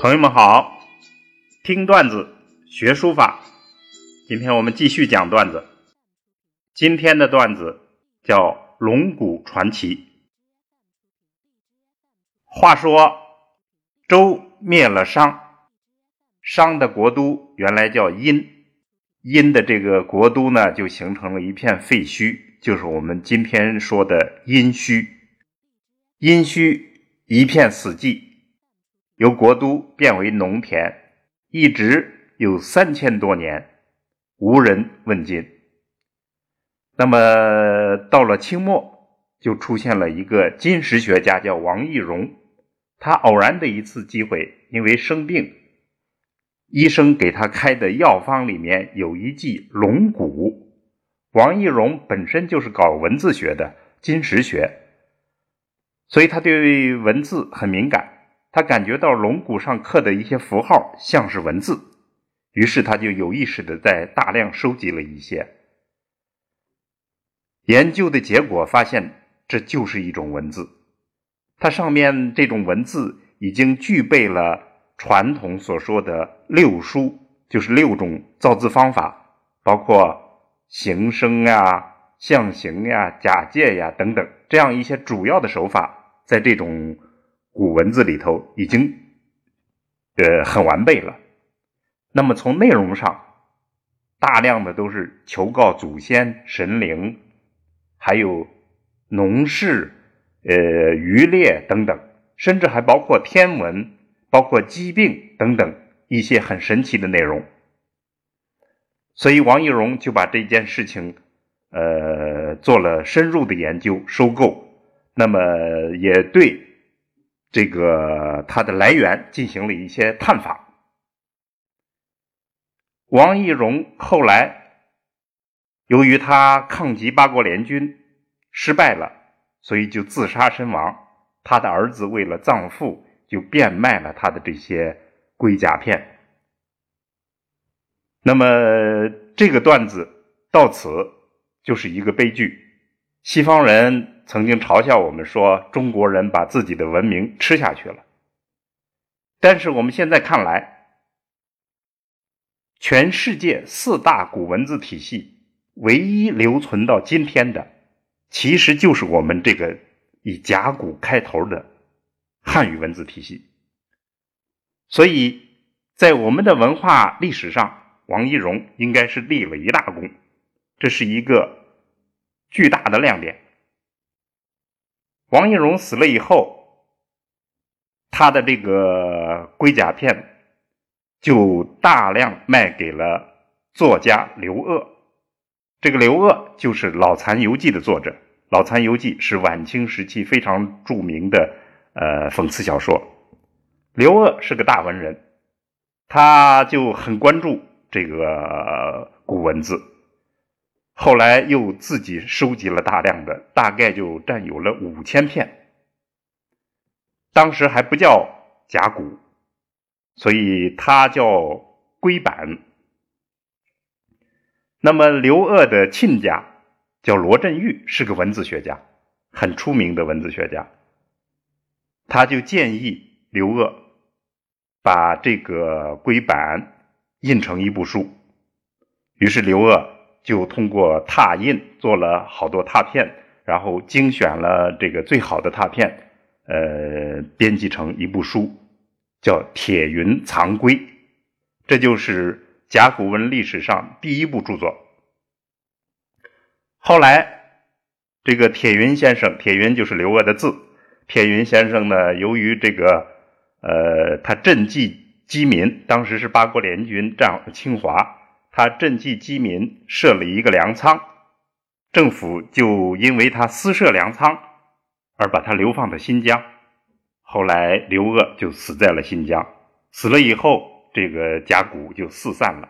朋友们好，听段子学书法。今天我们继续讲段子。今天的段子叫《龙骨传奇》。话说周灭了商，商的国都原来叫殷，殷的这个国都呢，就形成了一片废墟，就是我们今天说的殷墟。殷墟一片死寂。由国都变为农田，一直有三千多年，无人问津。那么到了清末，就出现了一个金石学家，叫王懿荣。他偶然的一次机会，因为生病，医生给他开的药方里面有一剂龙骨。王懿荣本身就是搞文字学的，金石学，所以他对文字很敏感。他感觉到龙骨上刻的一些符号像是文字，于是他就有意识的在大量收集了一些。研究的结果发现，这就是一种文字。它上面这种文字已经具备了传统所说的六书，就是六种造字方法，包括形声呀、象形呀、假借呀等等这样一些主要的手法，在这种。古文字里头已经，呃，很完备了。那么从内容上，大量的都是求告祖先神灵，还有农事、呃渔猎等等，甚至还包括天文、包括疾病等等一些很神奇的内容。所以王懿荣就把这件事情，呃，做了深入的研究、收购。那么也对。这个它的来源进行了一些探访。王懿荣后来由于他抗击八国联军失败了，所以就自杀身亡。他的儿子为了葬父，就变卖了他的这些龟甲片。那么这个段子到此就是一个悲剧。西方人曾经嘲笑我们说，中国人把自己的文明吃下去了。但是我们现在看来，全世界四大古文字体系唯一留存到今天的，其实就是我们这个以甲骨开头的汉语文字体系。所以在我们的文化历史上，王懿荣应该是立了一大功，这是一个。巨大的亮点。王懿荣死了以后，他的这个龟甲片就大量卖给了作家刘鹗。这个刘鹗就是《老残游记》的作者，《老残游记》是晚清时期非常著名的呃讽刺小说。刘鹗是个大文人，他就很关注这个古文字。后来又自己收集了大量的，大概就占有了五千片。当时还不叫甲骨，所以它叫龟板。那么刘鹗的亲家叫罗振玉，是个文字学家，很出名的文字学家。他就建议刘鹗把这个龟板印成一部书，于是刘鹗。就通过拓印做了好多拓片，然后精选了这个最好的拓片，呃，编辑成一部书，叫《铁云藏龟》，这就是甲骨文历史上第一部著作。后来，这个铁云先生，铁云就是刘鹗的字，铁云先生呢，由于这个，呃，他赈济饥民，当时是八国联军占清华。他赈济饥民，设了一个粮仓，政府就因为他私设粮仓而把他流放到新疆。后来刘鹗就死在了新疆，死了以后，这个甲骨就四散了。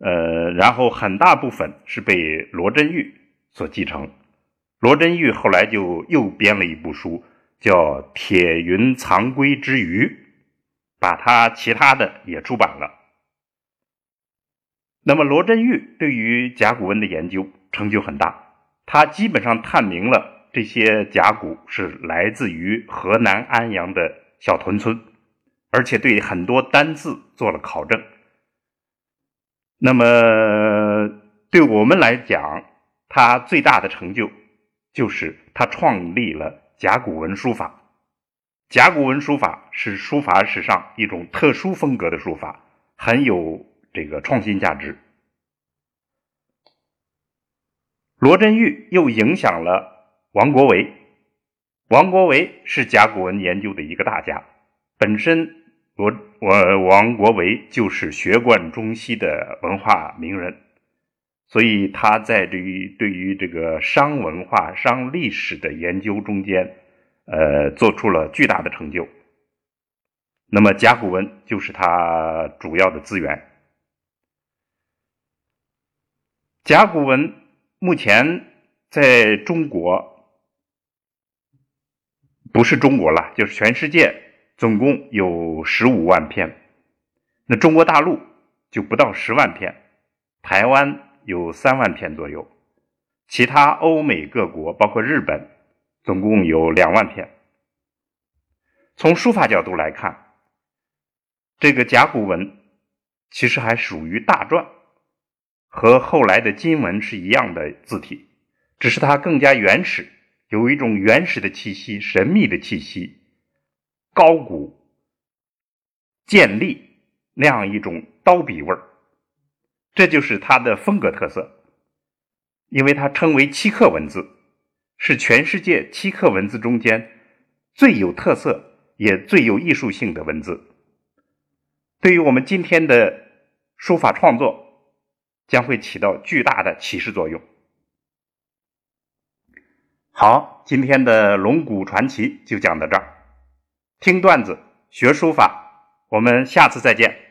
呃，然后很大部分是被罗振玉所继承。罗振玉后来就又编了一部书，叫《铁云藏龟之余》，把他其他的也出版了。那么罗振玉对于甲骨文的研究成就很大，他基本上探明了这些甲骨是来自于河南安阳的小屯村，而且对很多单字做了考证。那么对我们来讲，他最大的成就就是他创立了甲骨文书法。甲骨文书法是书法史上一种特殊风格的书法，很有这个创新价值。罗振玉又影响了王国维。王国维是甲骨文研究的一个大家，本身罗我王国维就是学贯中西的文化名人，所以他在对于对于这个商文化、商历史的研究中间，呃，做出了巨大的成就。那么甲骨文就是他主要的资源。甲骨文目前在中国。不是中国了，就是全世界总共有十五万篇，那中国大陆就不到十万篇，台湾有三万篇左右，其他欧美各国包括日本，总共有两万篇。从书法角度来看，这个甲骨文其实还属于大篆，和后来的金文是一样的字体，只是它更加原始。有一种原始的气息，神秘的气息，高古、健立那样一种刀笔味儿，这就是它的风格特色。因为它称为漆刻文字，是全世界漆刻文字中间最有特色也最有艺术性的文字。对于我们今天的书法创作，将会起到巨大的启示作用。好，今天的龙骨传奇就讲到这儿。听段子学书法，我们下次再见。